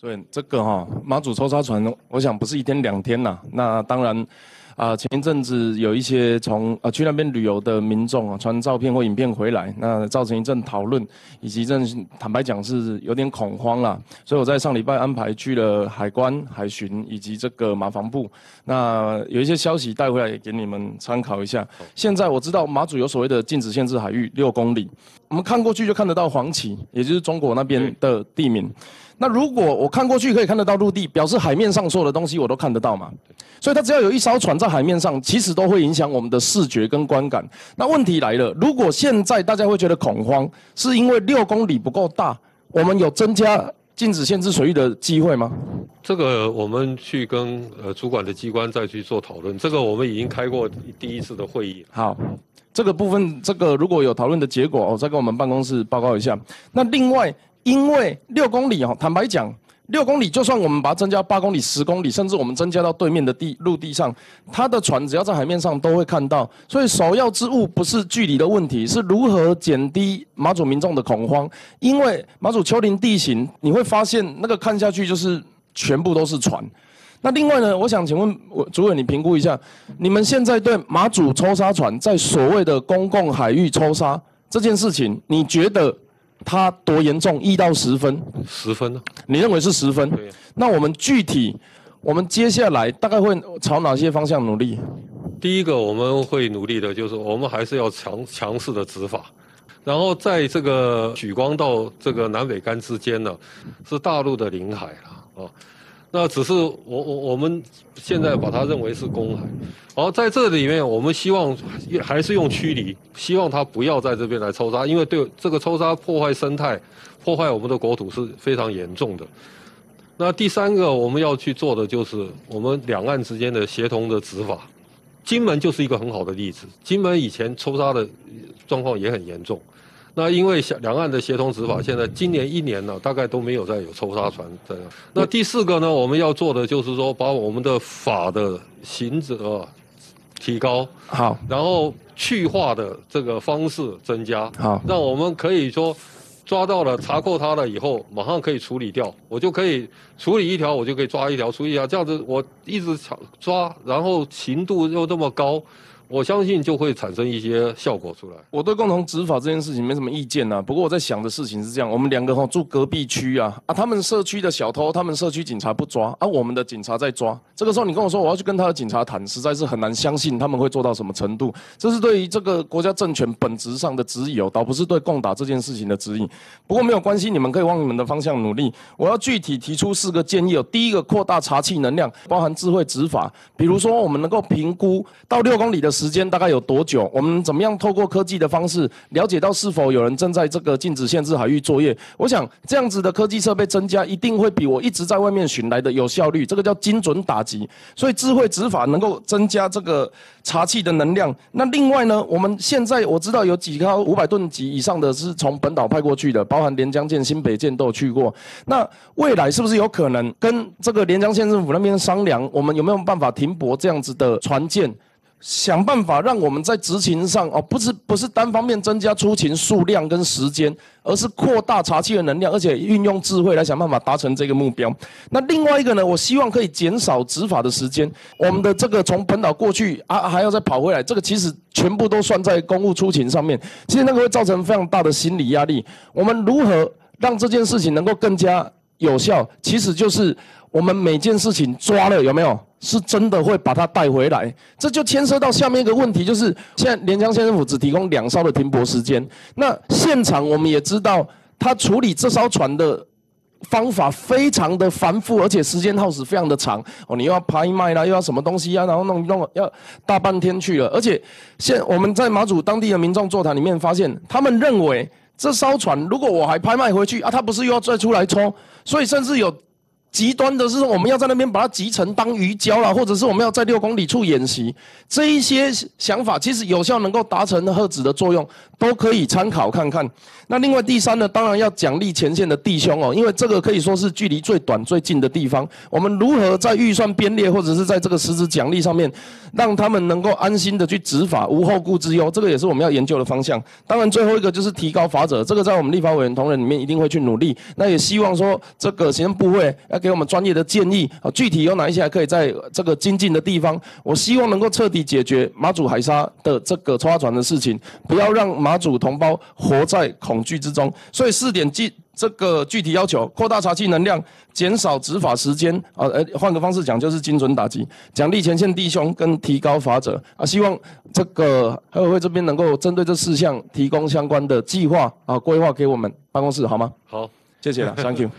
对这个哈马祖抽沙船，我想不是一天两天呐。那当然，啊前一阵子有一些从啊去那边旅游的民众啊传照片或影片回来，那造成一阵讨论，以及一阵坦白讲是有点恐慌啦。所以我在上礼拜安排去了海关、海巡以及这个马防部，那有一些消息带回来给你们参考一下。现在我知道马祖有所谓的禁止限制海域六公里，我们看过去就看得到黄旗，也就是中国那边的地名。那如果我看过去可以看得到陆地，表示海面上所有的东西我都看得到嘛？所以它只要有一艘船在海面上，其实都会影响我们的视觉跟观感。那问题来了，如果现在大家会觉得恐慌，是因为六公里不够大，我们有增加禁止限制水域的机会吗？这个我们去跟呃主管的机关再去做讨论。这个我们已经开过第一次的会议。好，这个部分这个如果有讨论的结果，我再跟我们办公室报告一下。那另外。因为六公里哦，坦白讲，六公里就算我们把它增加八公里、十公里，甚至我们增加到对面的地陆地上，它的船只要在海面上都会看到。所以首要之务不是距离的问题，是如何减低马祖民众的恐慌。因为马祖丘陵地形，你会发现那个看下去就是全部都是船。那另外呢，我想请问我主委，你评估一下，你们现在对马祖抽沙船在所谓的公共海域抽沙这件事情，你觉得？它多严重？一到十分？十分呢？你认为是十分？对。那我们具体，我们接下来大概会朝哪些方向努力？第一个我们会努力的，就是我们还是要强强势的执法，然后在这个莒光到这个南北干之间呢，是大陆的领海了啊。那只是我我我们现在把它认为是公海，而在这里面，我们希望还是用驱离，希望它不要在这边来抽沙，因为对这个抽沙破坏生态、破坏我们的国土是非常严重的。那第三个我们要去做的就是我们两岸之间的协同的执法，金门就是一个很好的例子，金门以前抽沙的状况也很严重。那因为两岸的协同执法，现在今年一年呢，大概都没有再有抽沙船这样。那第四个呢，我们要做的就是说，把我们的法的刑责提高，好，然后去化的这个方式增加，好，让我们可以说抓到了查扣他了以后，马上可以处理掉，我就可以处理一条，我就可以抓一条，处理一条，这样子我一直抓，然后刑度又这么高。我相信就会产生一些效果出来。我对共同执法这件事情没什么意见呐。不过我在想的事情是这样：我们两个哈住隔壁区啊，啊，他们社区的小偷，他们社区警察不抓，啊，我们的警察在抓。这个时候你跟我说我要去跟他的警察谈，实在是很难相信他们会做到什么程度。这是对于这个国家政权本质上的质疑哦，倒不是对共打这件事情的质疑。不过没有关系，你们可以往你们的方向努力。我要具体提出四个建议哦。第一个，扩大查气能量，包含智慧执法，比如说我们能够评估到六公里的时间大概有多。久？我们怎么样透过科技的方式了解到是否有人正在这个禁止限制海域作业？我想这样子的科技设备增加，一定会比我一直在外面寻来的有效率。这个叫精准打击。所以智慧执法能够增加这个查气的能量。那另外呢，我们现在我知道有几艘五百吨级以上的是从本岛派过去的，包含连江舰、新北舰都有去过。那未来是不是有可能跟这个连江县政府那边商量，我们有没有办法停泊这样子的船舰？想办法让我们在执勤上哦，不是不是单方面增加出勤数量跟时间，而是扩大查气的能量，而且运用智慧来想办法达成这个目标。那另外一个呢，我希望可以减少执法的时间。我们的这个从本岛过去啊，还要再跑回来，这个其实全部都算在公务出勤上面，其实那个会造成非常大的心理压力。我们如何让这件事情能够更加有效？其实就是我们每件事情抓了有没有？是真的会把它带回来，这就牵涉到下面一个问题，就是现在连江县政府只提供两艘的停泊时间，那现场我们也知道，他处理这艘船的方法非常的繁复，而且时间耗时非常的长哦，你又要拍卖啦，又要什么东西啊，然后弄弄要大半天去了，而且现我们在马祖当地的民众座谈里面发现，他们认为这艘船如果我还拍卖回去啊，他不是又要再出来抽，所以甚至有。极端的是说，我们要在那边把它集成当鱼礁啦，或者是我们要在六公里处演习，这一些想法其实有效能够达成核子的作用，都可以参考看看。那另外第三呢，当然要奖励前线的弟兄哦，因为这个可以说是距离最短最近的地方。我们如何在预算编列或者是在这个实质奖励上面，让他们能够安心的去执法，无后顾之忧，这个也是我们要研究的方向。当然最后一个就是提高法则，这个在我们立法委员同仁里面一定会去努力。那也希望说这个行政部会给我们专业的建议啊，具体有哪一些还可以在这个精进的地方？我希望能够彻底解决马祖海沙的这个抽船的事情，不要让马祖同胞活在恐惧之中。所以四点具这个具体要求：扩大查缉能量，减少执法时间啊，呃，换个方式讲就是精准打击，奖励前线弟兄跟提高法则啊。希望这个海委会这边能够针对这四项提供相关的计划啊规划给我们办公室，好吗？好，谢谢了，Thank you。